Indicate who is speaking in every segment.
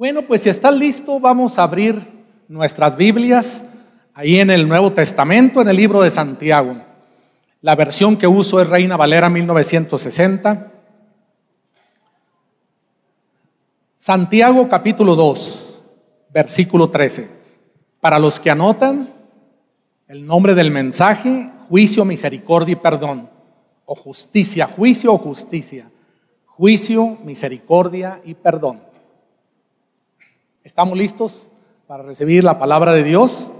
Speaker 1: Bueno, pues si estás listo, vamos a abrir nuestras Biblias ahí en el Nuevo Testamento, en el libro de Santiago. La versión que uso es Reina Valera 1960. Santiago capítulo 2, versículo 13. Para los que anotan, el nombre del mensaje, juicio, misericordia y perdón. O justicia, juicio o justicia. Juicio, misericordia y perdón. ¿Estamos listos para recibir la palabra de Dios?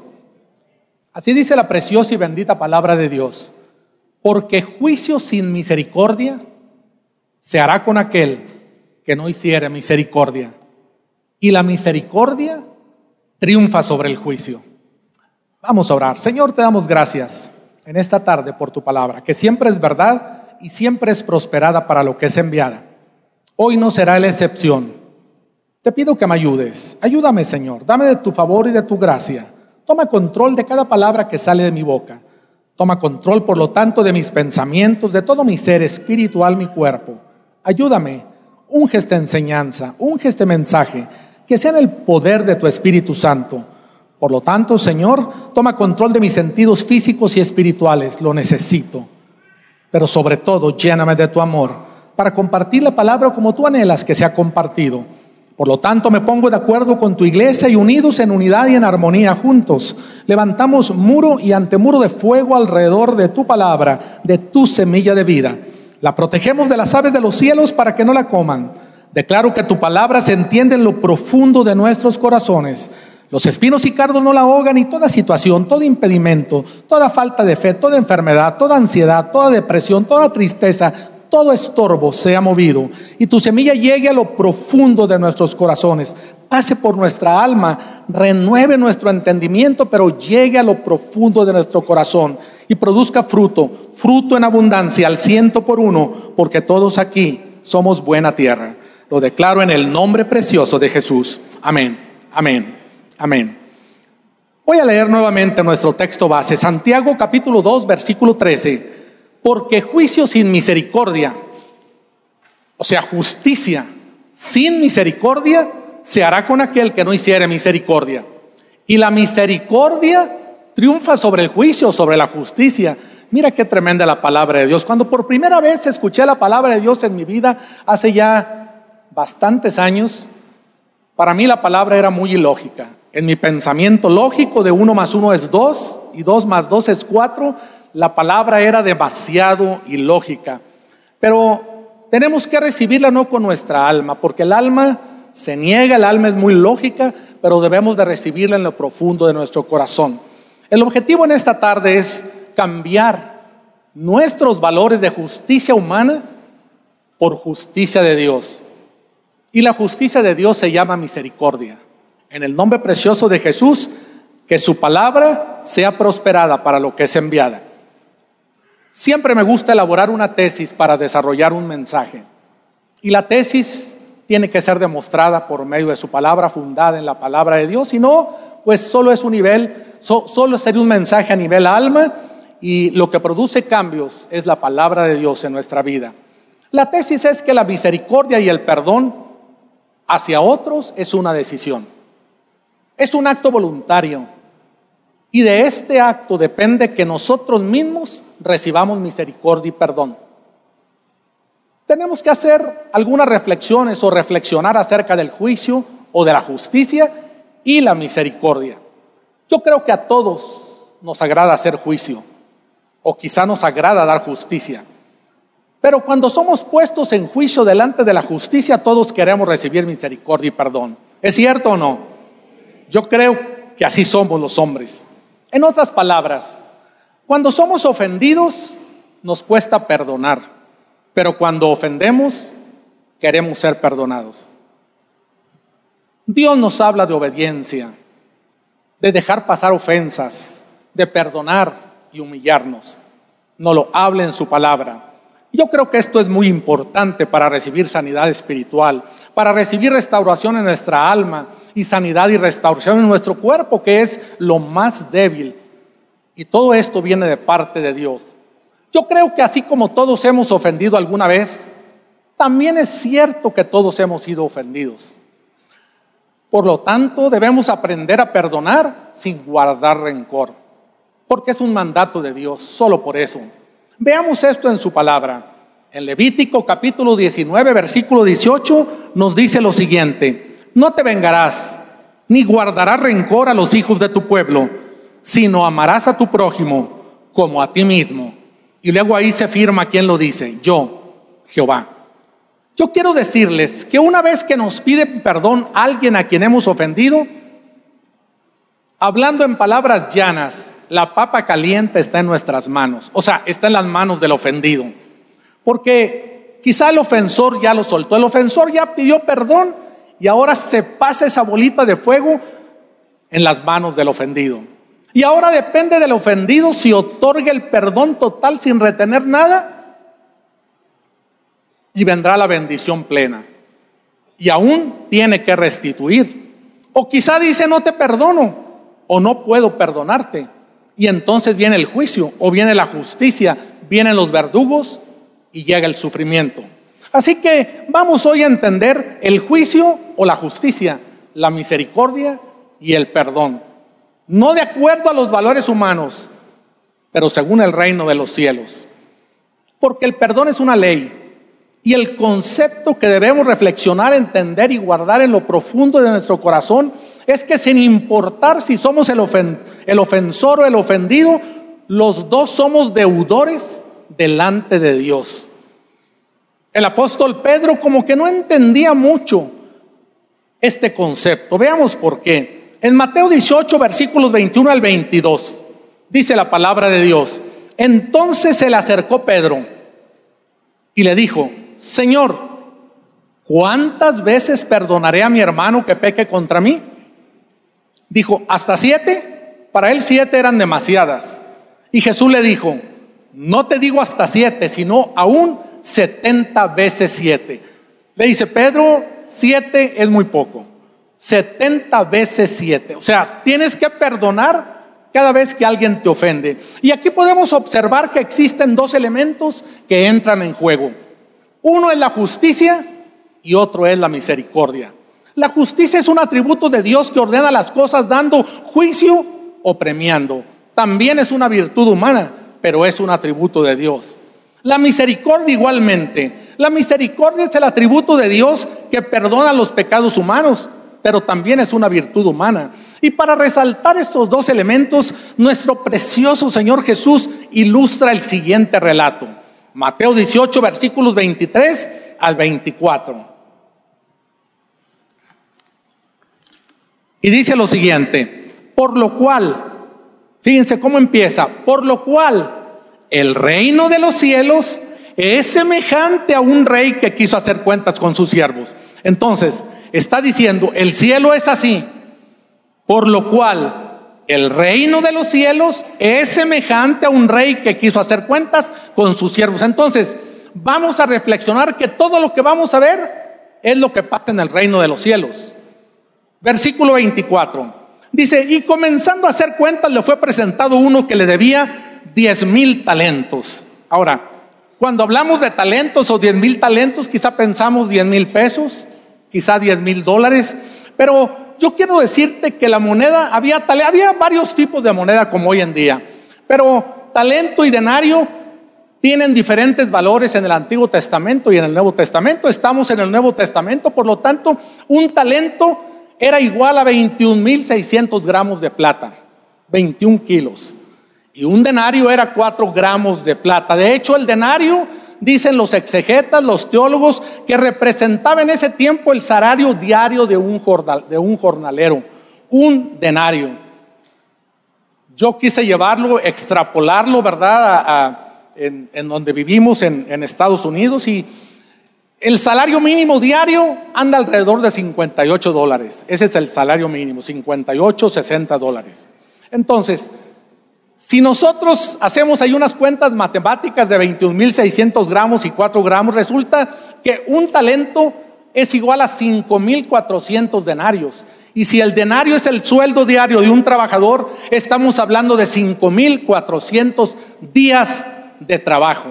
Speaker 1: Así dice la preciosa y bendita palabra de Dios. Porque juicio sin misericordia se hará con aquel que no hiciere misericordia. Y la misericordia triunfa sobre el juicio. Vamos a orar. Señor, te damos gracias en esta tarde por tu palabra, que siempre es verdad y siempre es prosperada para lo que es enviada. Hoy no será la excepción. Te pido que me ayudes. Ayúdame, Señor. Dame de tu favor y de tu gracia. Toma control de cada palabra que sale de mi boca. Toma control, por lo tanto, de mis pensamientos, de todo mi ser espiritual, mi cuerpo. Ayúdame. Unge esta enseñanza, unge este mensaje, que sea en el poder de tu Espíritu Santo. Por lo tanto, Señor, toma control de mis sentidos físicos y espirituales. Lo necesito. Pero sobre todo, lléname de tu amor para compartir la palabra como tú anhelas que sea compartido por lo tanto, me pongo de acuerdo con tu iglesia y unidos en unidad y en armonía juntos, levantamos muro y antemuro de fuego alrededor de tu palabra, de tu semilla de vida. La protegemos de las aves de los cielos para que no la coman. Declaro que tu palabra se entiende en lo profundo de nuestros corazones. Los espinos y cardos no la ahogan y toda situación, todo impedimento, toda falta de fe, toda enfermedad, toda ansiedad, toda depresión, toda tristeza, todo estorbo sea movido y tu semilla llegue a lo profundo de nuestros corazones, pase por nuestra alma, renueve nuestro entendimiento, pero llegue a lo profundo de nuestro corazón y produzca fruto, fruto en abundancia al ciento por uno, porque todos aquí somos buena tierra. Lo declaro en el nombre precioso de Jesús. Amén, amén, amén. Voy a leer nuevamente nuestro texto base, Santiago capítulo 2, versículo 13 porque juicio sin misericordia, o sea, justicia sin misericordia, se hará con aquel que no hiciere misericordia. Y la misericordia triunfa sobre el juicio, sobre la justicia. Mira qué tremenda la palabra de Dios. Cuando por primera vez escuché la palabra de Dios en mi vida, hace ya bastantes años, para mí la palabra era muy ilógica. En mi pensamiento lógico de uno más uno es dos y dos más dos es cuatro, la palabra era demasiado ilógica. Pero tenemos que recibirla no con nuestra alma, porque el alma se niega, el alma es muy lógica, pero debemos de recibirla en lo profundo de nuestro corazón. El objetivo en esta tarde es cambiar nuestros valores de justicia humana por justicia de Dios. Y la justicia de Dios se llama misericordia. En el nombre precioso de Jesús, que su palabra sea prosperada para lo que es enviada. Siempre me gusta elaborar una tesis para desarrollar un mensaje. Y la tesis tiene que ser demostrada por medio de su palabra, fundada en la palabra de Dios. Si no, pues solo es un nivel, solo sería un mensaje a nivel alma y lo que produce cambios es la palabra de Dios en nuestra vida. La tesis es que la misericordia y el perdón hacia otros es una decisión. Es un acto voluntario y de este acto depende que nosotros mismos recibamos misericordia y perdón. Tenemos que hacer algunas reflexiones o reflexionar acerca del juicio o de la justicia y la misericordia. Yo creo que a todos nos agrada hacer juicio o quizá nos agrada dar justicia. Pero cuando somos puestos en juicio delante de la justicia, todos queremos recibir misericordia y perdón. ¿Es cierto o no? Yo creo que así somos los hombres. En otras palabras, cuando somos ofendidos nos cuesta perdonar, pero cuando ofendemos queremos ser perdonados. Dios nos habla de obediencia, de dejar pasar ofensas, de perdonar y humillarnos. No lo habla en su palabra. Yo creo que esto es muy importante para recibir sanidad espiritual, para recibir restauración en nuestra alma y sanidad y restauración en nuestro cuerpo, que es lo más débil. Y todo esto viene de parte de Dios. Yo creo que así como todos hemos ofendido alguna vez, también es cierto que todos hemos sido ofendidos. Por lo tanto, debemos aprender a perdonar sin guardar rencor, porque es un mandato de Dios, solo por eso. Veamos esto en su palabra. En Levítico capítulo 19, versículo 18, nos dice lo siguiente, no te vengarás, ni guardarás rencor a los hijos de tu pueblo, sino amarás a tu prójimo como a ti mismo. Y luego ahí se firma quién lo dice, yo, Jehová. Yo quiero decirles que una vez que nos pide perdón alguien a quien hemos ofendido, hablando en palabras llanas, la papa caliente está en nuestras manos, o sea, está en las manos del ofendido. Porque quizá el ofensor ya lo soltó, el ofensor ya pidió perdón y ahora se pasa esa bolita de fuego en las manos del ofendido. Y ahora depende del ofendido si otorga el perdón total sin retener nada y vendrá la bendición plena. Y aún tiene que restituir. O quizá dice, no te perdono o no puedo perdonarte. Y entonces viene el juicio o viene la justicia, vienen los verdugos y llega el sufrimiento. Así que vamos hoy a entender el juicio o la justicia, la misericordia y el perdón. No de acuerdo a los valores humanos, pero según el reino de los cielos. Porque el perdón es una ley, y el concepto que debemos reflexionar, entender y guardar en lo profundo de nuestro corazón es que sin importar si somos el, ofensor o el ofendido, los dos somos deudores delante de Dios. El apóstol Pedro como que no entendía mucho este concepto. Veamos por qué. En Mateo 18, versículos 21 al 22, dice la palabra de Dios. Entonces se le acercó Pedro y le dijo, Señor, ¿cuántas veces perdonaré a mi hermano que peque contra mí? Dijo, ¿hasta siete? Para él siete eran demasiadas. Y Jesús le dijo, no te digo hasta siete, sino aún setenta veces siete. Le dice, Pedro, siete es muy poco. Setenta veces siete. O sea, tienes que perdonar cada vez que alguien te ofende. Y aquí podemos observar que existen dos elementos que entran en juego. Uno es la justicia y otro es la misericordia. La justicia es un atributo de Dios que ordena las cosas dando juicio o premiando. También es una virtud humana, pero es un atributo de Dios. La misericordia igualmente. La misericordia es el atributo de Dios que perdona los pecados humanos, pero también es una virtud humana. Y para resaltar estos dos elementos, nuestro precioso Señor Jesús ilustra el siguiente relato. Mateo 18, versículos 23 al 24. Y dice lo siguiente, por lo cual, fíjense cómo empieza, por lo cual el reino de los cielos es semejante a un rey que quiso hacer cuentas con sus siervos. Entonces, está diciendo, el cielo es así, por lo cual el reino de los cielos es semejante a un rey que quiso hacer cuentas con sus siervos. Entonces, vamos a reflexionar que todo lo que vamos a ver es lo que pasa en el reino de los cielos. Versículo 24. Dice, y comenzando a hacer cuentas le fue presentado uno que le debía 10 mil talentos. Ahora, cuando hablamos de talentos o 10 mil talentos, quizá pensamos 10 mil pesos, quizá 10 mil dólares, pero yo quiero decirte que la moneda, había, había varios tipos de moneda como hoy en día, pero talento y denario tienen diferentes valores en el Antiguo Testamento y en el Nuevo Testamento. Estamos en el Nuevo Testamento, por lo tanto, un talento era igual a 21.600 gramos de plata, 21 kilos. Y un denario era 4 gramos de plata. De hecho, el denario dicen los exegetas, los teólogos, que representaba en ese tiempo el salario diario de un, jornalero, un denario. Yo quise llevarlo, extrapolarlo, ¿verdad?, en, donde vivimos en, en Estados Unidos y el salario mínimo diario anda alrededor de 58 dólares. Ese es el salario mínimo, 58, 60 dólares. Entonces, si nosotros hacemos ahí unas cuentas matemáticas de 21.600 gramos y 4 gramos, resulta que un talento es igual a 5.400 denarios. Y si el denario es el sueldo diario de un trabajador, estamos hablando de 5.400 días de trabajo.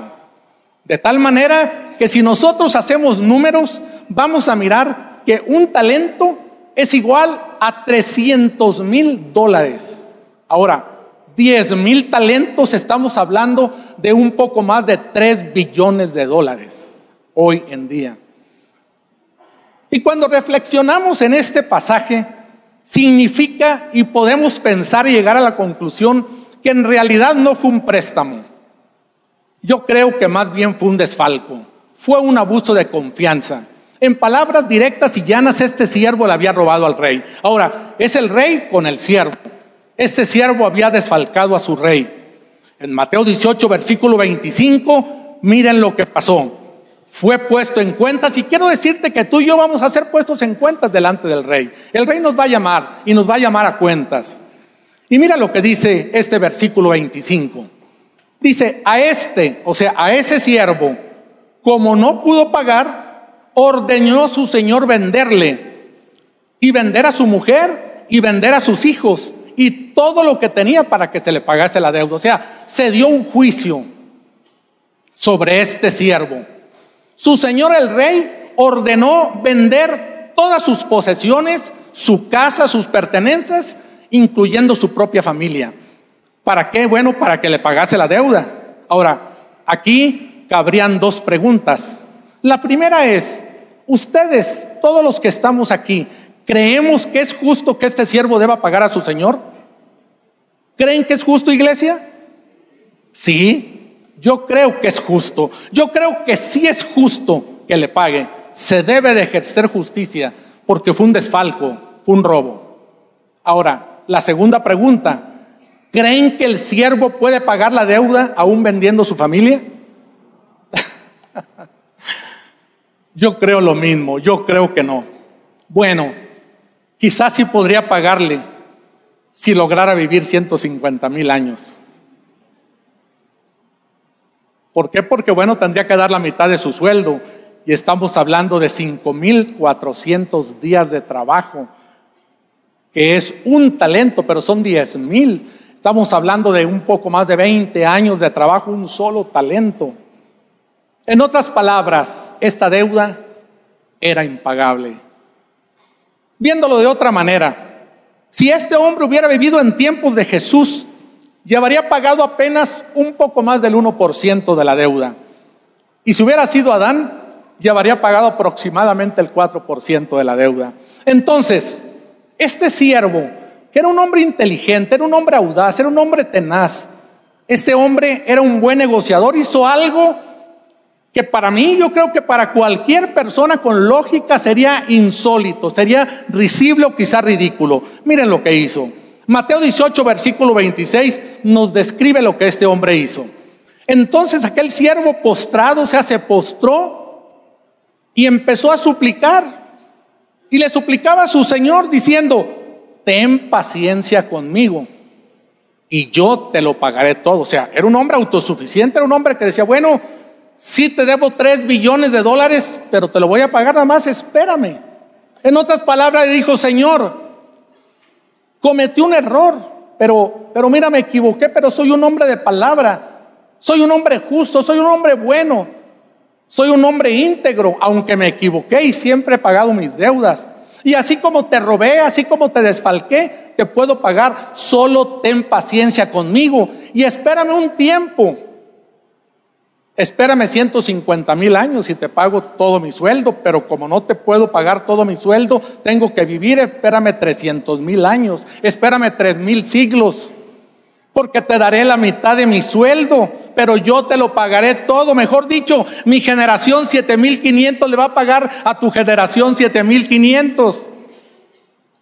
Speaker 1: De tal manera que si nosotros hacemos números, vamos a mirar que un talento es igual a 300 mil dólares. Ahora, 10 mil talentos, estamos hablando de un poco más de 3 billones de dólares hoy en día. Y cuando reflexionamos en este pasaje, significa y podemos pensar y llegar a la conclusión que en realidad no fue un préstamo. Yo creo que más bien fue un desfalco, fue un abuso de confianza. En palabras directas y llanas, este siervo le había robado al rey. Ahora, es el rey con el siervo. Este siervo había desfalcado a su rey. En Mateo 18, versículo 25, miren lo que pasó. Fue puesto en cuentas y quiero decirte que tú y yo vamos a ser puestos en cuentas delante del rey. El rey nos va a llamar y nos va a llamar a cuentas. Y mira lo que dice este versículo 25. Dice, a este, o sea, a ese siervo, como no pudo pagar, ordenó su señor venderle y vender a su mujer y vender a sus hijos y todo lo que tenía para que se le pagase la deuda. O sea, se dio un juicio sobre este siervo. Su señor el rey ordenó vender todas sus posesiones, su casa, sus pertenencias, incluyendo su propia familia. ¿Para qué? Bueno, para que le pagase la deuda. Ahora, aquí cabrían dos preguntas. La primera es, ustedes, todos los que estamos aquí, ¿creemos que es justo que este siervo deba pagar a su Señor? ¿Creen que es justo, iglesia? Sí, yo creo que es justo. Yo creo que sí es justo que le pague. Se debe de ejercer justicia porque fue un desfalco, fue un robo. Ahora, la segunda pregunta, ¿Creen que el siervo puede pagar la deuda aún vendiendo su familia? yo creo lo mismo, yo creo que no. Bueno, quizás sí podría pagarle si lograra vivir 150 mil años. ¿Por qué? Porque bueno, tendría que dar la mitad de su sueldo y estamos hablando de 5.400 días de trabajo, que es un talento, pero son 10 mil. Estamos hablando de un poco más de 20 años de trabajo, un solo talento. En otras palabras, esta deuda era impagable. Viéndolo de otra manera, si este hombre hubiera vivido en tiempos de Jesús, llevaría pagado apenas un poco más del 1% de la deuda. Y si hubiera sido Adán, llevaría pagado aproximadamente el 4% de la deuda. Entonces, este siervo que era un hombre inteligente, era un hombre audaz, era un hombre tenaz. Este hombre era un buen negociador, hizo algo que para mí, yo creo que para cualquier persona con lógica sería insólito, sería risible o quizá ridículo. Miren lo que hizo. Mateo 18, versículo 26, nos describe lo que este hombre hizo. Entonces aquel siervo postrado, o sea, se postró y empezó a suplicar. Y le suplicaba a su Señor diciendo, ten paciencia conmigo y yo te lo pagaré todo. O sea, era un hombre autosuficiente, era un hombre que decía, bueno, sí te debo tres billones de dólares, pero te lo voy a pagar nada más, espérame. En otras palabras, le dijo, Señor, cometí un error, pero, pero mira, me equivoqué, pero soy un hombre de palabra, soy un hombre justo, soy un hombre bueno, soy un hombre íntegro, aunque me equivoqué y siempre he pagado mis deudas. Y así como te robé, así como te desfalqué, te puedo pagar. Solo ten paciencia conmigo y espérame un tiempo. Espérame 150 mil años y te pago todo mi sueldo, pero como no te puedo pagar todo mi sueldo, tengo que vivir, espérame 300 mil años, espérame 3 mil siglos, porque te daré la mitad de mi sueldo, pero yo te lo pagaré todo. Mejor dicho, mi generación 7500 le va a pagar a tu generación 7500.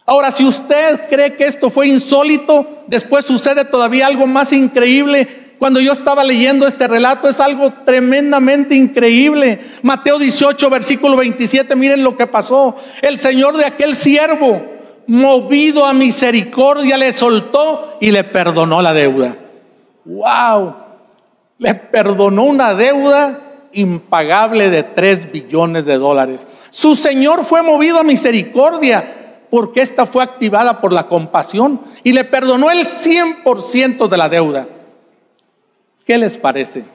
Speaker 1: Ahora, si usted cree que esto fue insólito, después sucede todavía algo más increíble. Cuando yo estaba leyendo este relato es algo tremendamente increíble. Mateo 18, versículo 27, miren lo que pasó. El Señor de aquel siervo, movido a misericordia, le soltó y le perdonó la deuda. ¡Wow! le perdonó una deuda impagable de 3 billones de dólares. Su Señor fue movido a misericordia porque esta fue activada por la compasión y le perdonó el 100% de la deuda. ¿Qué les parece?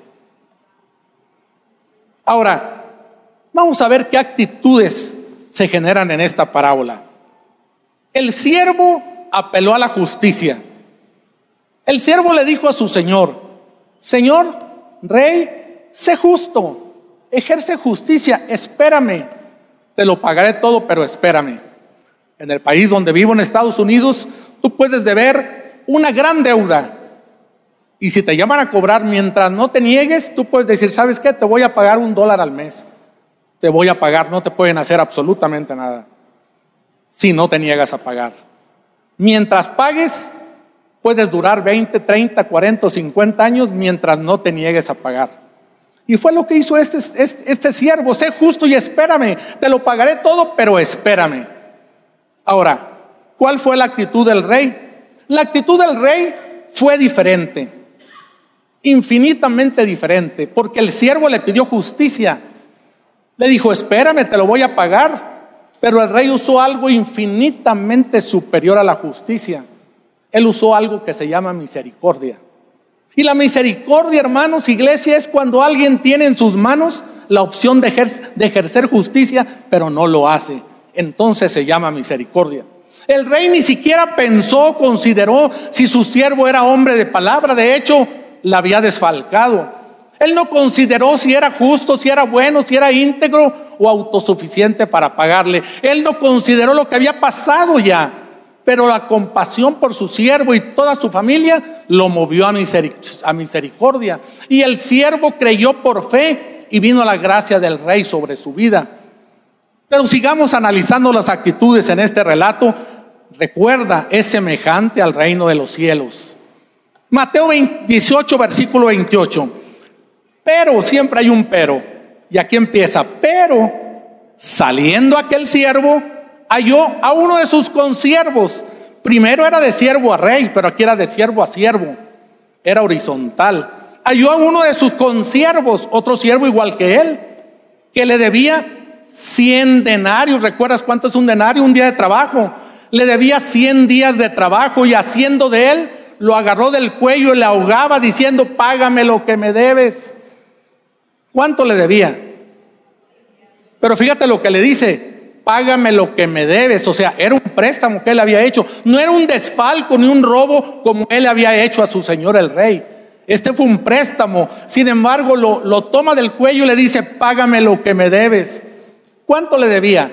Speaker 1: Ahora, vamos a ver qué actitudes se generan en esta parábola. El siervo apeló a la justicia. El siervo le dijo a su señor, Señor, rey, sé justo, ejerce justicia, espérame, te lo pagaré todo, pero espérame. En el país donde vivo, en Estados Unidos, tú puedes deber una gran deuda. Y si te llaman a cobrar mientras no te niegues, tú puedes decir, ¿sabes qué? Te voy a pagar un dólar al mes. Te voy a pagar, no te pueden hacer absolutamente nada si no te niegas a pagar. Mientras pagues, puedes durar 20, 30, 40 o 50 años mientras no te niegues a pagar. Y fue lo que hizo este, este, este, siervo, sé justo y espérame, te lo pagaré todo, pero espérame. Ahora, ¿cuál fue la actitud del rey? La actitud del rey fue diferente, infinitamente diferente, porque el siervo le pidió justicia. Le dijo, espérame, te lo voy a pagar. Pero el rey usó algo infinitamente superior a la justicia. Él usó algo que se llama misericordia. Y la misericordia, hermanos, iglesia, es cuando alguien tiene en sus manos la opción de, ejercer, justicia, pero no lo hace. Entonces se llama misericordia. El rey ni siquiera pensó, consideró si su siervo era hombre de palabra. De hecho, la había desfalcado. Él no consideró si era justo, si era bueno, si era íntegro o autosuficiente para pagarle. Él no consideró lo que había pasado ya. Pero la compasión por su siervo y toda su familia lo movió a, misericordia. Y el siervo creyó por fe y vino la gracia del rey sobre su vida. Pero sigamos analizando las actitudes en este relato. Recuerda, es semejante al reino de los cielos. Mateo 18, versículo 28. Pero siempre hay un pero. Y aquí empieza. Pero saliendo aquel siervo, halló a uno de sus consiervos. Primero era de siervo a rey, pero aquí era de siervo a siervo. Era horizontal. Halló a uno de sus consiervos, otro siervo igual que él, que le debía 100 denarios. ¿Recuerdas cuánto es un denario? Un día de trabajo. Le debía 100 días de trabajo y haciendo de él, lo agarró del cuello y le ahogaba diciendo, págame lo que me debes. ¿Cuánto le debía? Pero fíjate lo que le dice, págame lo que me debes. O sea, era un préstamo que él había hecho. No era un desfalco ni un robo como él había hecho a su señor el rey. Este fue un préstamo. Sin embargo, lo, lo toma del cuello y le dice, págame lo que me debes. ¿Cuánto le debía?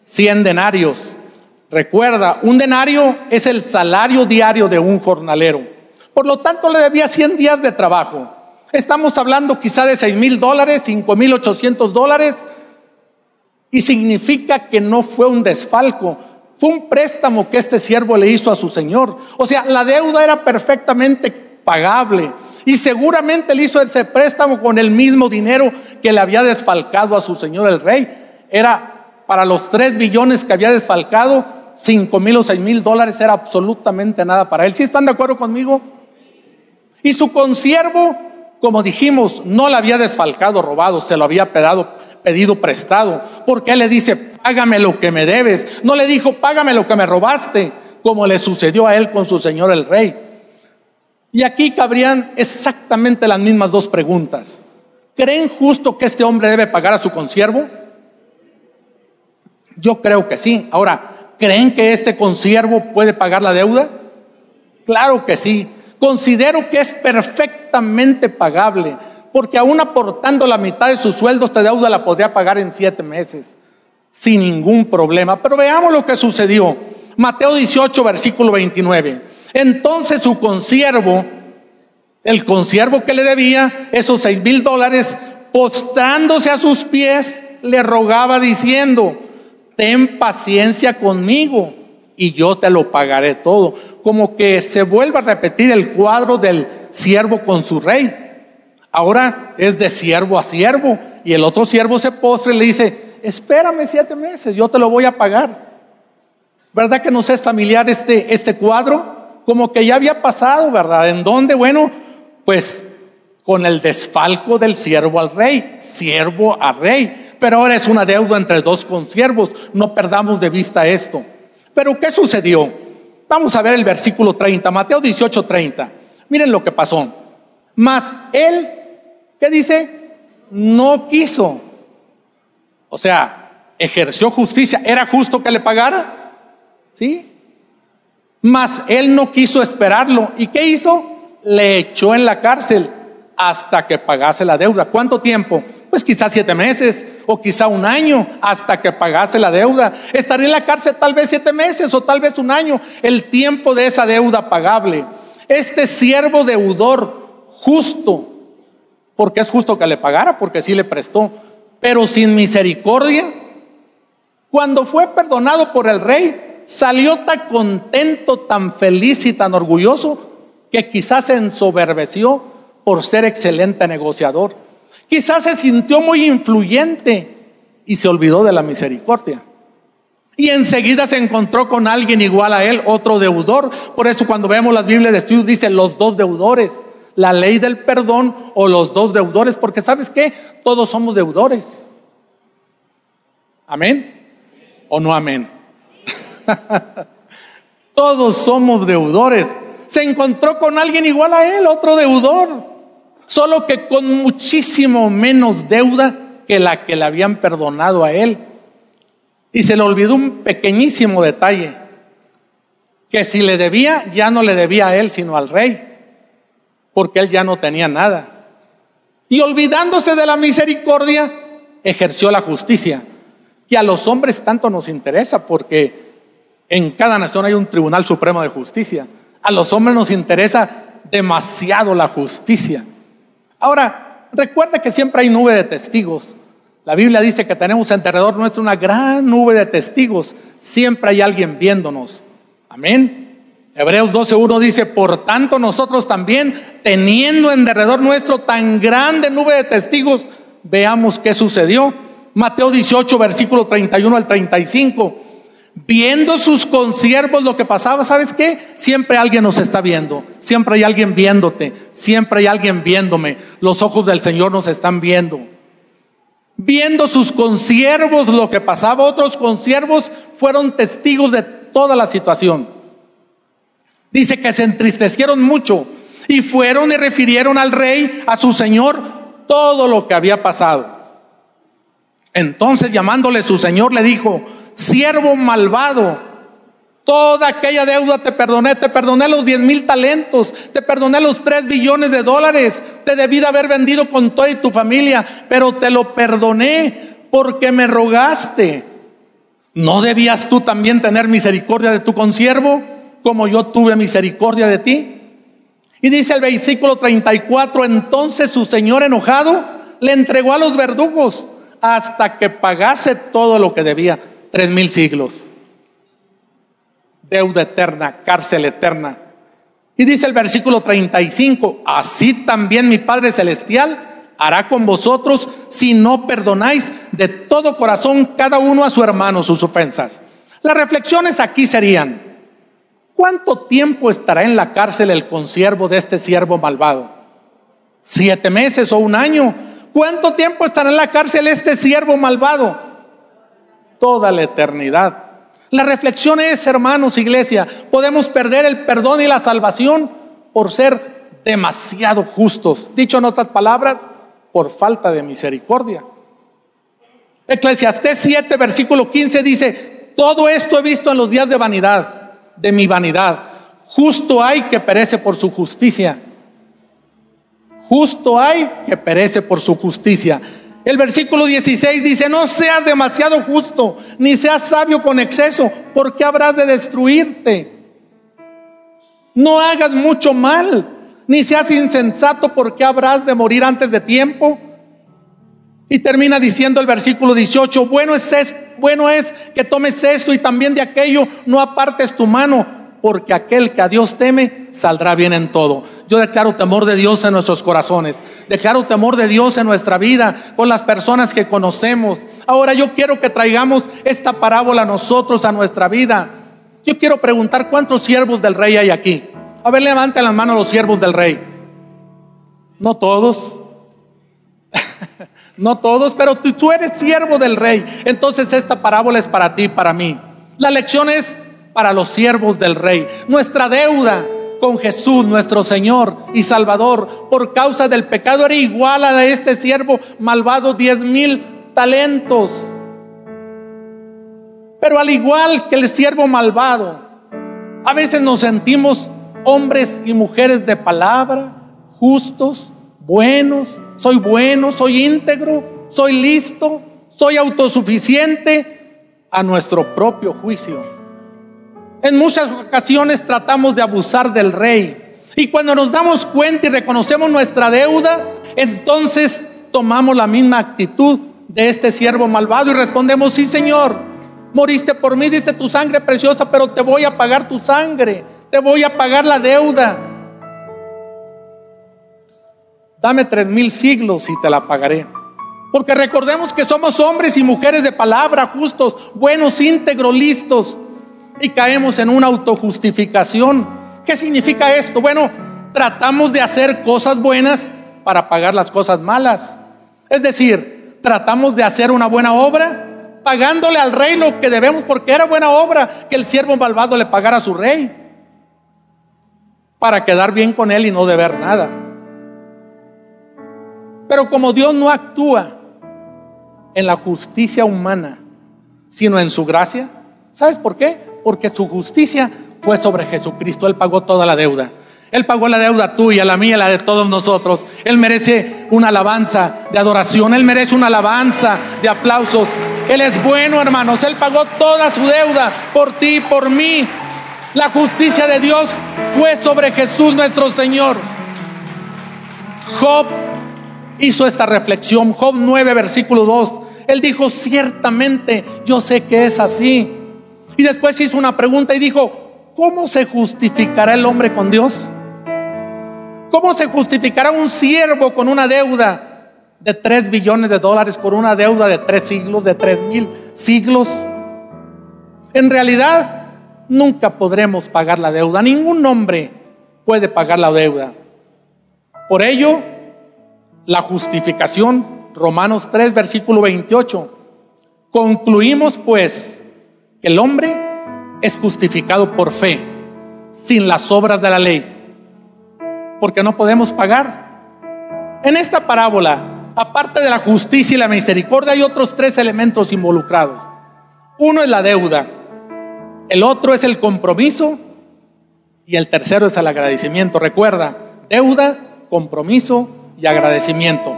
Speaker 1: Cien denarios. Recuerda, un denario es el salario diario de un jornalero. Por lo tanto, le debía 100 días de trabajo. Estamos hablando quizá de 6 mil dólares, 5 mil 800 dólares. Y significa que no fue un desfalco, fue un préstamo que este siervo le hizo a su señor. O sea, la deuda era perfectamente pagable. Y seguramente le hizo ese préstamo con el mismo dinero que le había desfalcado a su señor el rey. Era para los 3 billones que había desfalcado, 5 mil o 6 mil dólares era absolutamente nada para él. ¿Sí están de acuerdo conmigo? Y su consiervo como dijimos, no le había desfalcado, robado, se lo había pedido, pedido prestado. Porque él le dice, págame lo que me debes. No le dijo, págame lo que me robaste, como le sucedió a él con su señor el rey. Y aquí cabrían exactamente las mismas dos preguntas. ¿Creen justo que este hombre debe pagar a su consiervo? Yo creo que sí. Ahora, ¿creen que este consiervo puede pagar la deuda? Claro que sí. Considero que es perfectamente pagable, porque aún aportando la mitad de sus sueldos, esta deuda la podría pagar en siete meses, sin ningún problema. Pero veamos lo que sucedió. Mateo 18, versículo 29. Entonces su consiervo, el consiervo que le debía esos seis mil dólares, postrándose a sus pies, le rogaba diciendo, ten paciencia conmigo y yo te lo pagaré todo como que se vuelva a repetir el cuadro del siervo con su rey. Ahora es de siervo a siervo y el otro siervo se postre y le dice, espérame siete meses, yo te lo voy a pagar. ¿Verdad que nos es familiar este, este cuadro? Como que ya había pasado, ¿verdad? ¿En dónde? Bueno, pues con el desfalco del siervo al rey, siervo a rey. Pero ahora es una deuda entre dos consiervos, no perdamos de vista esto. Pero ¿qué sucedió? Vamos a ver el versículo 30, Mateo 18, 30. Miren lo que pasó. Mas él, ¿qué dice? No quiso. O sea, ejerció justicia. ¿Era justo que le pagara? ¿Sí? Mas él no quiso esperarlo. ¿Y qué hizo? Le echó en la cárcel hasta que pagase la deuda. ¿Cuánto tiempo? Pues quizás siete meses o quizá un año hasta que pagase la deuda. Estaría en la cárcel tal vez siete meses o tal vez un año, el tiempo de esa deuda pagable. Este siervo deudor justo, porque es justo que le pagara, porque sí le prestó, pero sin misericordia, cuando fue perdonado por el rey, salió tan contento, tan feliz y tan orgulloso que quizás se ensoberbeció por ser excelente negociador. Quizás se sintió muy influyente y se olvidó de la misericordia. Y enseguida se encontró con alguien igual a él, otro deudor. Por eso cuando vemos las Biblias de estudios dice los dos deudores, la ley del perdón o los dos deudores, porque sabes qué, todos somos deudores. Amén o no amén. todos somos deudores. Se encontró con alguien igual a él, otro deudor solo que con muchísimo menos deuda que la que le habían perdonado a él. Y se le olvidó un pequeñísimo detalle, que si le debía, ya no le debía a él, sino al rey, porque él ya no tenía nada. Y olvidándose de la misericordia, ejerció la justicia, que a los hombres tanto nos interesa, porque en cada nación hay un Tribunal Supremo de Justicia. A los hombres nos interesa demasiado la justicia. Ahora, recuerda que siempre hay nube de testigos. La Biblia dice que tenemos alrededor nuestro una gran nube de testigos. Siempre hay alguien viéndonos. Amén. Hebreos 12.1 dice, por tanto nosotros también, teniendo en derredor nuestro tan grande nube de testigos, veamos qué sucedió. Mateo 18, versículo 31 al 35 viendo sus consiervos lo que pasaba, ¿sabes qué? Siempre alguien nos está viendo, siempre hay alguien viéndote, siempre hay alguien viéndome. Los ojos del Señor nos están viendo. Viendo sus consiervos lo que pasaba, otros consiervos fueron testigos de toda la situación. Dice que se entristecieron mucho y fueron y refirieron al rey, a su señor, todo lo que había pasado. Entonces llamándole su señor le dijo, siervo malvado. Toda aquella deuda te perdoné, te perdoné los 10 mil talentos, te perdoné los 3 billones de dólares, te debí de haber vendido con toda y tu familia, pero te lo perdoné porque me rogaste. ¿No debías tú también tener misericordia de tu consiervo como yo tuve misericordia de ti? Y dice el versículo 34, entonces su señor enojado le entregó a los verdugos hasta que pagase todo lo que debía tres mil siglos. Deuda eterna, cárcel eterna. Y dice el versículo 35, así también mi Padre Celestial hará con vosotros si no perdonáis de todo corazón cada uno a su hermano sus ofensas. Las reflexiones aquí serían, ¿cuánto tiempo estará en la cárcel el consiervo de este siervo malvado? ¿Siete meses o un año? ¿Cuánto tiempo estará en la cárcel este siervo malvado? Toda la eternidad. La reflexión es, hermanos, iglesia, podemos perder el perdón y la salvación por ser demasiado justos. Dicho en otras palabras, por falta de misericordia. Eclesiastés 7, versículo 15 dice, todo esto he visto en los días de vanidad, de mi vanidad. Justo hay que perece por su justicia. Justo hay que perece por su justicia. El versículo 16 dice, no seas demasiado justo, ni seas sabio con exceso, porque habrás de destruirte. No hagas mucho mal, ni seas insensato, porque habrás de morir antes de tiempo. Y termina diciendo el versículo 18, bueno es, bueno es que tomes esto y también de aquello, no apartes tu mano, porque aquel que a Dios teme saldrá bien en todo. Yo declaro temor de Dios en nuestros corazones, declaro temor de Dios en nuestra vida, con las personas que conocemos. Ahora yo quiero que traigamos esta parábola a nosotros, a nuestra vida. Yo quiero preguntar cuántos siervos del rey hay aquí. A ver, levanten las manos los siervos del rey. No todos. no todos, pero tú, tú eres siervo del rey. Entonces esta parábola es para ti, para mí. La lección es para los siervos del rey. Nuestra deuda con Jesús, nuestro Señor y Salvador, por causa del pecado era igual a la de este siervo malvado, diez mil talentos. Pero al igual que el siervo malvado, a veces nos sentimos hombres y mujeres de palabra, justos, buenos, soy bueno, soy íntegro, soy listo, soy autosuficiente a nuestro propio juicio. En muchas ocasiones tratamos de abusar del rey. Y cuando nos damos cuenta y reconocemos nuestra deuda, entonces tomamos la misma actitud de este siervo malvado y respondemos, sí Señor, moriste por mí, diste tu sangre preciosa, pero te voy a pagar tu sangre, te voy a pagar la deuda. Dame tres mil siglos y te la pagaré. Porque recordemos que somos hombres y mujeres de palabra, justos, buenos, íntegros, listos. Y caemos en una autojustificación. ¿Qué significa esto? Bueno, tratamos de hacer cosas buenas para pagar las cosas malas. Es decir, tratamos de hacer una buena obra pagándole al rey lo que debemos porque era buena obra que el siervo malvado le pagara a su rey para quedar bien con él y no deber nada. Pero como Dios no actúa en la justicia humana, sino en su gracia. ¿Sabes por qué? Porque su justicia fue sobre Jesucristo. Él pagó toda la deuda. Él pagó la deuda tuya, la mía, la de todos nosotros. Él merece una alabanza de adoración. Él merece una alabanza de aplausos. Él es bueno, hermanos. Él pagó toda su deuda por ti por mí. La justicia de Dios fue sobre Jesús nuestro Señor. Job hizo esta reflexión. Job 9, versículo 2. Él dijo, ciertamente yo sé que es así. Y después hizo una pregunta y dijo, ¿cómo se justificará el hombre con Dios? ¿Cómo se justificará un siervo con una deuda de 3 billones de dólares por una deuda de 3 siglos, de 3 mil siglos? En realidad, nunca podremos pagar la deuda. Ningún hombre puede pagar la deuda. Por ello, la justificación, Romanos 3, versículo 28. Concluimos pues que el hombre es justificado por fe, sin las obras de la ley, porque no podemos pagar. En esta parábola, aparte de la justicia y la misericordia, hay otros tres elementos involucrados. Uno es la deuda, el otro es el compromiso y el tercero es el agradecimiento. Recuerda, deuda, compromiso y agradecimiento.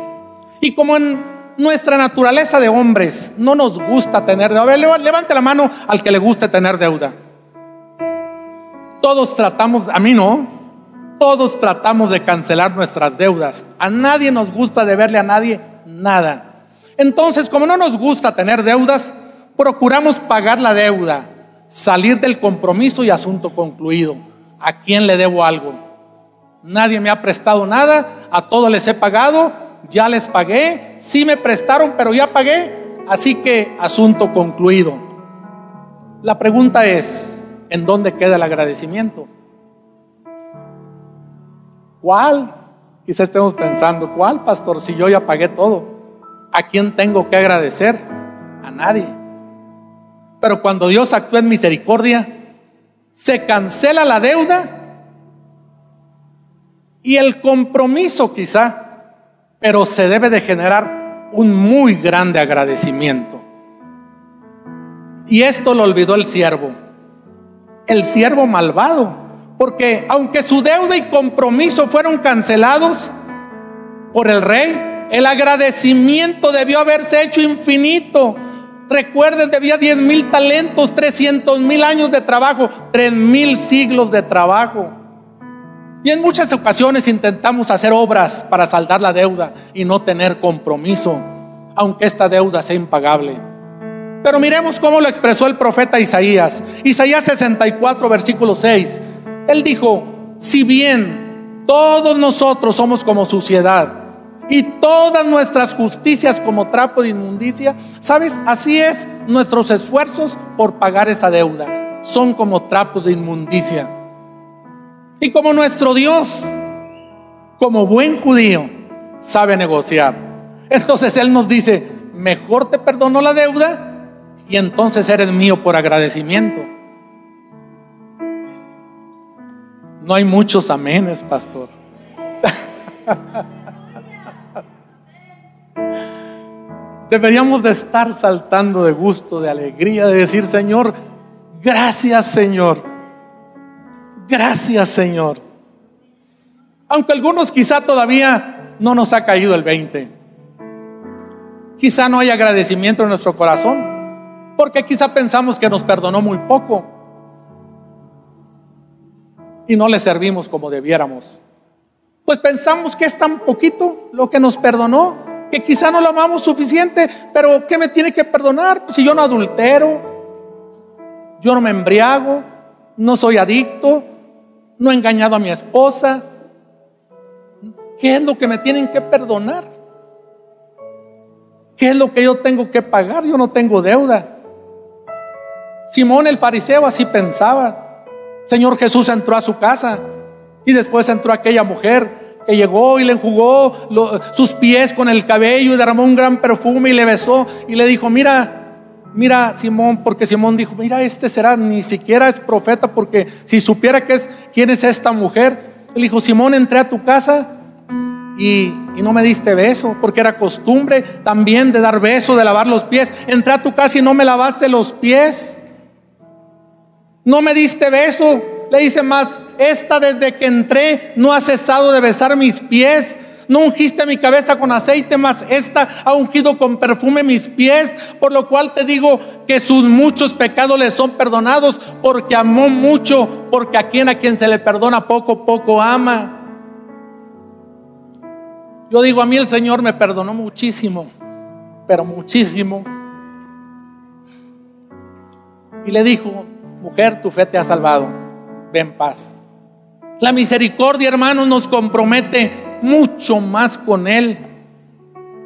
Speaker 1: Y como en nuestra naturaleza de hombres no nos gusta tener deuda, levante la mano al que le guste tener deuda. Todos tratamos, a mí no, todos tratamos de cancelar nuestras deudas. A nadie nos gusta deberle a nadie nada. Entonces, como no nos gusta tener deudas, procuramos pagar la deuda, salir del compromiso y asunto concluido. ¿A quién le debo algo? Nadie me ha prestado nada, a todos les he pagado, ya les pagué, sí me prestaron, pero ya pagué, así que asunto concluido. La pregunta es, ¿en dónde queda el agradecimiento? ¿Cuál? Quizás estemos pensando, ¿cuál, pastor? Si yo ya pagué todo, ¿a quién tengo que agradecer? A nadie. Pero cuando Dios actúa en misericordia, se cancela la deuda y el compromiso quizá, pero se debe de generar un muy grande agradecimiento. Y esto lo olvidó el siervo, el siervo malvado, porque aunque su deuda y compromiso fueron cancelados por el rey, el agradecimiento debió haberse hecho infinito. Recuerden, debía 10 mil talentos, 300 mil años de trabajo, 3 mil siglos de trabajo. Y en muchas ocasiones intentamos hacer obras para saldar la deuda y no tener compromiso, aunque esta deuda sea impagable. Pero miremos cómo lo expresó el profeta Isaías. Isaías 64, versículo 6. Él dijo, si bien todos nosotros somos como suciedad y todas nuestras justicias como trapo de inmundicia, ¿sabes? Así es nuestros esfuerzos por pagar esa deuda. Son como trapos de inmundicia. Y como nuestro Dios, como buen judío, sabe negociar. Entonces Él nos dice, mejor te perdono la deuda y entonces eres mío por agradecimiento. No hay muchos amenes, pastor. deberíamos de estar saltando de gusto, de alegría, de decir, Señor, gracias Señor, gracias Señor. Aunque algunos quizá todavía no nos ha caído el 20. Quizá no hay agradecimiento en nuestro corazón, porque quizá pensamos que nos perdonó muy poco y no le servimos como debiéramos. Pues pensamos que es tan poquito lo que nos perdonó que quizá no lo amamos suficiente, pero ¿qué me tiene que perdonar? Si yo no adultero, yo no me embriago, no soy adicto, no he engañado a mi esposa. ¿Qué es lo que me tienen que perdonar? ¿Qué es lo que yo tengo que pagar? Yo no tengo deuda. Simón el fariseo así pensaba. Señor Jesús entró a su casa y después entró aquella mujer que llegó y le enjugó sus pies con el cabello y derramó un gran perfume y le besó y le dijo, mira, mira Simón, porque Simón dijo, mira, este será, ni siquiera es profeta, porque si supiera que es, quién es esta mujer, él dijo, Simón, entré a tu casa y, y, no me diste beso, porque era costumbre también de dar beso, de lavar los pies. Entré a tu casa y no me lavaste los pies. No me diste beso. Le dice más, esta desde que entré no ha cesado de besar mis pies. No ungiste mi cabeza con aceite, más esta ha ungido con perfume mis pies, por lo cual te digo que sus muchos pecados le son perdonados, porque amó mucho, porque a quien a quien se le perdona poco, poco ama. Yo digo, a mí el Señor me perdonó muchísimo, pero muchísimo. Y le dijo, mujer, tu fe te ha salvado ven paz. La misericordia, hermanos, nos compromete mucho más con Él.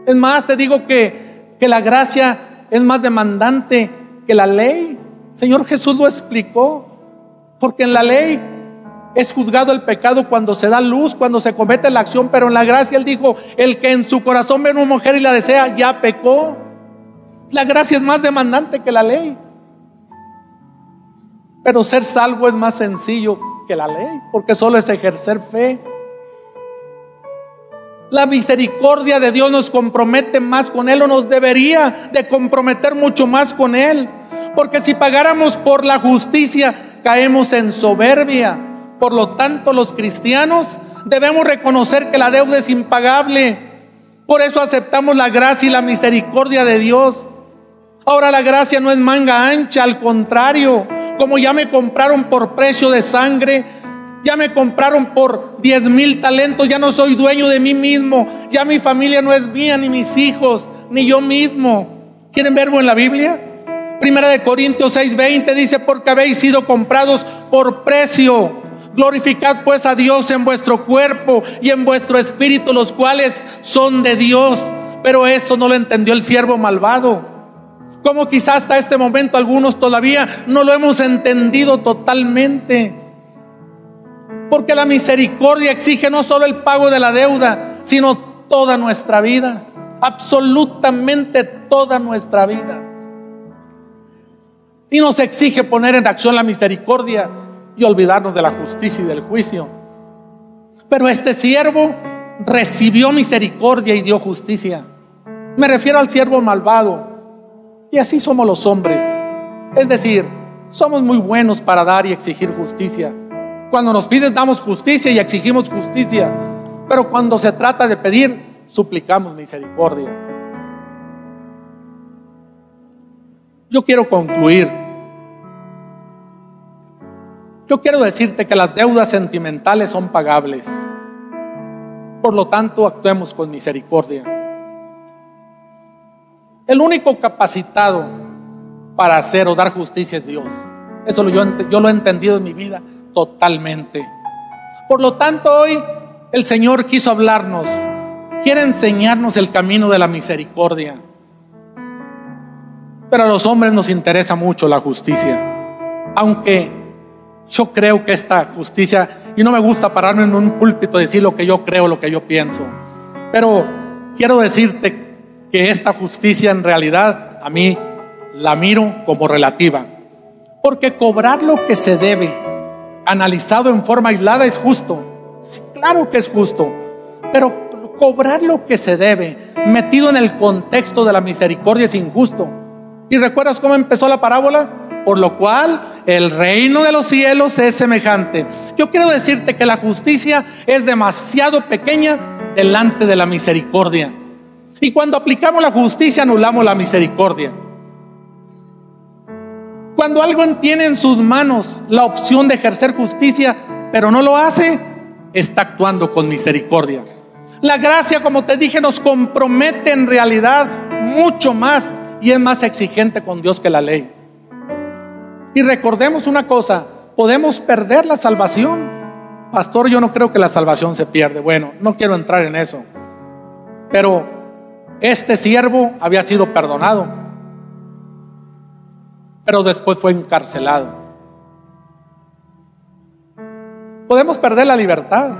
Speaker 1: Es más, te digo que, que la gracia es más demandante que la ley. Señor Jesús lo explicó, porque en la ley es juzgado el pecado cuando se da luz, cuando se comete la acción, pero en la gracia Él dijo, el que en su corazón ve una mujer y la desea, ya pecó. La gracia es más demandante que la ley. Pero ser salvo es más sencillo que la ley, porque solo es ejercer fe. La misericordia de Dios nos compromete más con Él o nos debería de comprometer mucho más con Él. Porque si pagáramos por la justicia, caemos en soberbia. Por lo tanto, los cristianos debemos reconocer que la deuda es impagable. Por eso aceptamos la gracia y la misericordia de Dios. Ahora la gracia no es manga ancha, al contrario, como ya me compraron por precio de sangre, ya me compraron por 10 mil talentos, ya no soy dueño de mí mismo, ya mi familia no es mía, ni mis hijos, ni yo mismo. ¿Quieren verbo en la Biblia? Primera de Corintios 6:20 dice, porque habéis sido comprados por precio. Glorificad pues a Dios en vuestro cuerpo y en vuestro espíritu, los cuales son de Dios. Pero eso no lo entendió el siervo malvado como quizás hasta este momento algunos todavía no lo hemos entendido totalmente. Porque la misericordia exige no solo el pago de la deuda, sino toda nuestra vida, absolutamente toda nuestra vida. Y nos exige poner en acción la misericordia y olvidarnos de la justicia y del juicio. Pero este siervo recibió misericordia y dio justicia. Me refiero al siervo malvado y así somos los hombres. Es decir, somos muy buenos para dar y exigir justicia. Cuando nos piden damos justicia y exigimos justicia. Pero cuando se trata de pedir, suplicamos misericordia. Yo quiero concluir. Yo quiero decirte que las deudas sentimentales son pagables. Por lo tanto, actuemos con misericordia. El único capacitado para hacer o dar justicia es Dios. Eso yo, yo lo he entendido en mi vida totalmente. Por lo tanto, hoy el Señor quiso hablarnos, quiere enseñarnos el camino de la misericordia. Pero a los hombres nos interesa mucho la justicia. Aunque yo creo que esta justicia, y no me gusta pararme en un púlpito y decir lo que yo creo, lo que yo pienso, pero quiero decirte que esta justicia en realidad a mí la miro como relativa. Porque cobrar lo que se debe, analizado en forma aislada, es justo. claro que es justo. Pero cobrar lo que se debe, metido en el contexto de la misericordia es injusto. ¿Y recuerdas cómo empezó la parábola? Por lo cual el reino de los cielos es semejante. Yo quiero decirte que la justicia es demasiado pequeña delante de la misericordia. Y cuando aplicamos la justicia anulamos la misericordia. Cuando alguien tiene en sus manos la opción de ejercer justicia, pero no lo hace, está actuando con misericordia. La gracia, como te dije, nos compromete en realidad mucho más y es más exigente con Dios que la ley. Y recordemos una cosa, podemos perder la salvación. Pastor, yo no creo que la salvación se pierde. Bueno, no quiero entrar en eso. Pero este siervo había sido perdonado, pero después fue encarcelado. Podemos perder la libertad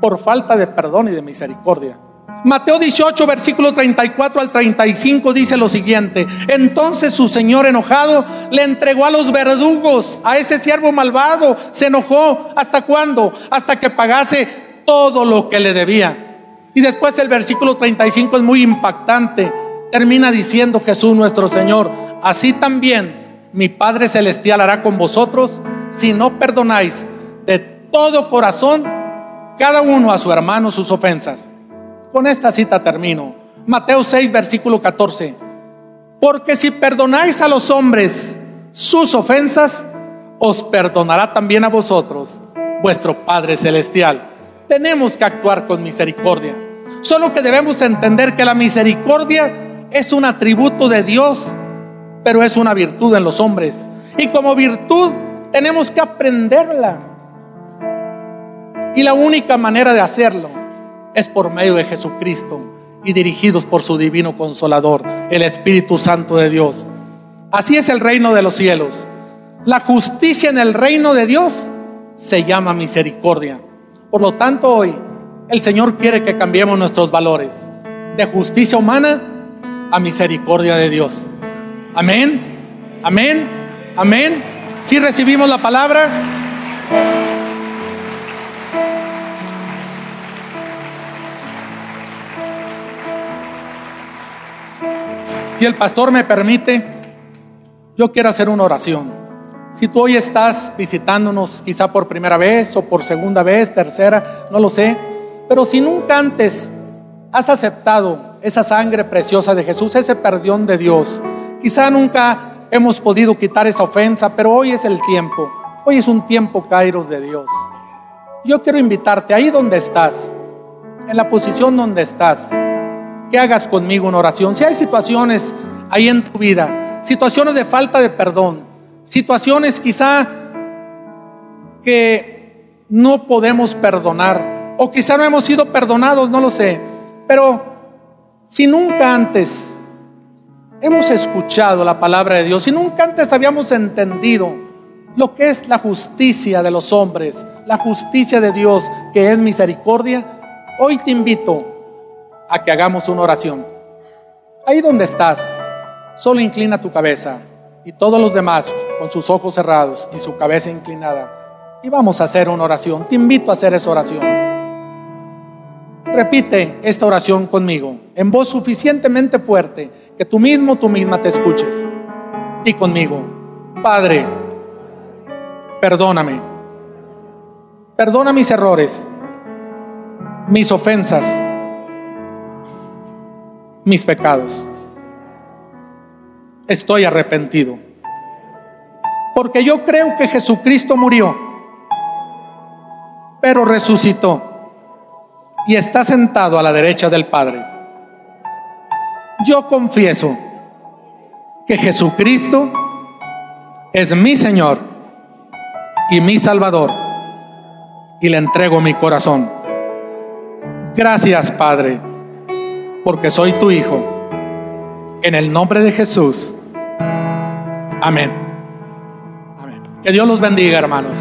Speaker 1: por falta de perdón y de misericordia. Mateo 18, versículo 34 al 35 dice lo siguiente. Entonces su señor enojado le entregó a los verdugos, a ese siervo malvado. Se enojó. ¿Hasta cuándo? Hasta que pagase todo lo que le debía. Y después el versículo 35 es muy impactante. Termina diciendo Jesús nuestro Señor, así también mi Padre Celestial hará con vosotros si no perdonáis de todo corazón cada uno a su hermano sus ofensas. Con esta cita termino. Mateo 6, versículo 14. Porque si perdonáis a los hombres sus ofensas, os perdonará también a vosotros vuestro Padre Celestial. Tenemos que actuar con misericordia. Solo que debemos entender que la misericordia es un atributo de Dios, pero es una virtud en los hombres. Y como virtud tenemos que aprenderla. Y la única manera de hacerlo es por medio de Jesucristo y dirigidos por su divino consolador, el Espíritu Santo de Dios. Así es el reino de los cielos. La justicia en el reino de Dios se llama misericordia. Por lo tanto, hoy el Señor quiere que cambiemos nuestros valores de justicia humana a misericordia de Dios. Amén, amén, amén. Si recibimos la palabra. Si el pastor me permite, yo quiero hacer una oración. Si tú hoy estás visitándonos quizá por primera vez o por segunda vez, tercera, no lo sé, pero si nunca antes has aceptado esa sangre preciosa de Jesús, ese perdón de Dios, quizá nunca hemos podido quitar esa ofensa, pero hoy es el tiempo. Hoy es un tiempo, Kairos, de Dios. Yo quiero invitarte ahí donde estás, en la posición donde estás que hagas conmigo una oración. Si hay situaciones ahí en tu vida, situaciones de falta de perdón, situaciones quizá que no podemos perdonar, o quizá no hemos sido perdonados, no lo sé, pero si nunca antes hemos escuchado la palabra de Dios, si nunca antes habíamos entendido lo que es la justicia de los hombres, la justicia de Dios, que es misericordia, hoy te invito a que hagamos una oración. Ahí donde estás, solo inclina tu cabeza y todos los demás con sus ojos cerrados y su cabeza inclinada. Y vamos a hacer una oración. Te invito a hacer esa oración. Repite esta oración conmigo en voz suficientemente fuerte que tú mismo, tú misma te escuches. Y conmigo, Padre, perdóname. Perdona mis errores, mis ofensas mis pecados. Estoy arrepentido. Porque yo creo que Jesucristo murió, pero resucitó y está sentado a la derecha del Padre. Yo confieso que Jesucristo es mi Señor y mi Salvador y le entrego mi corazón. Gracias, Padre porque soy tu hijo. En el nombre de Jesús. Amén. Amén. Que Dios los bendiga, hermanos.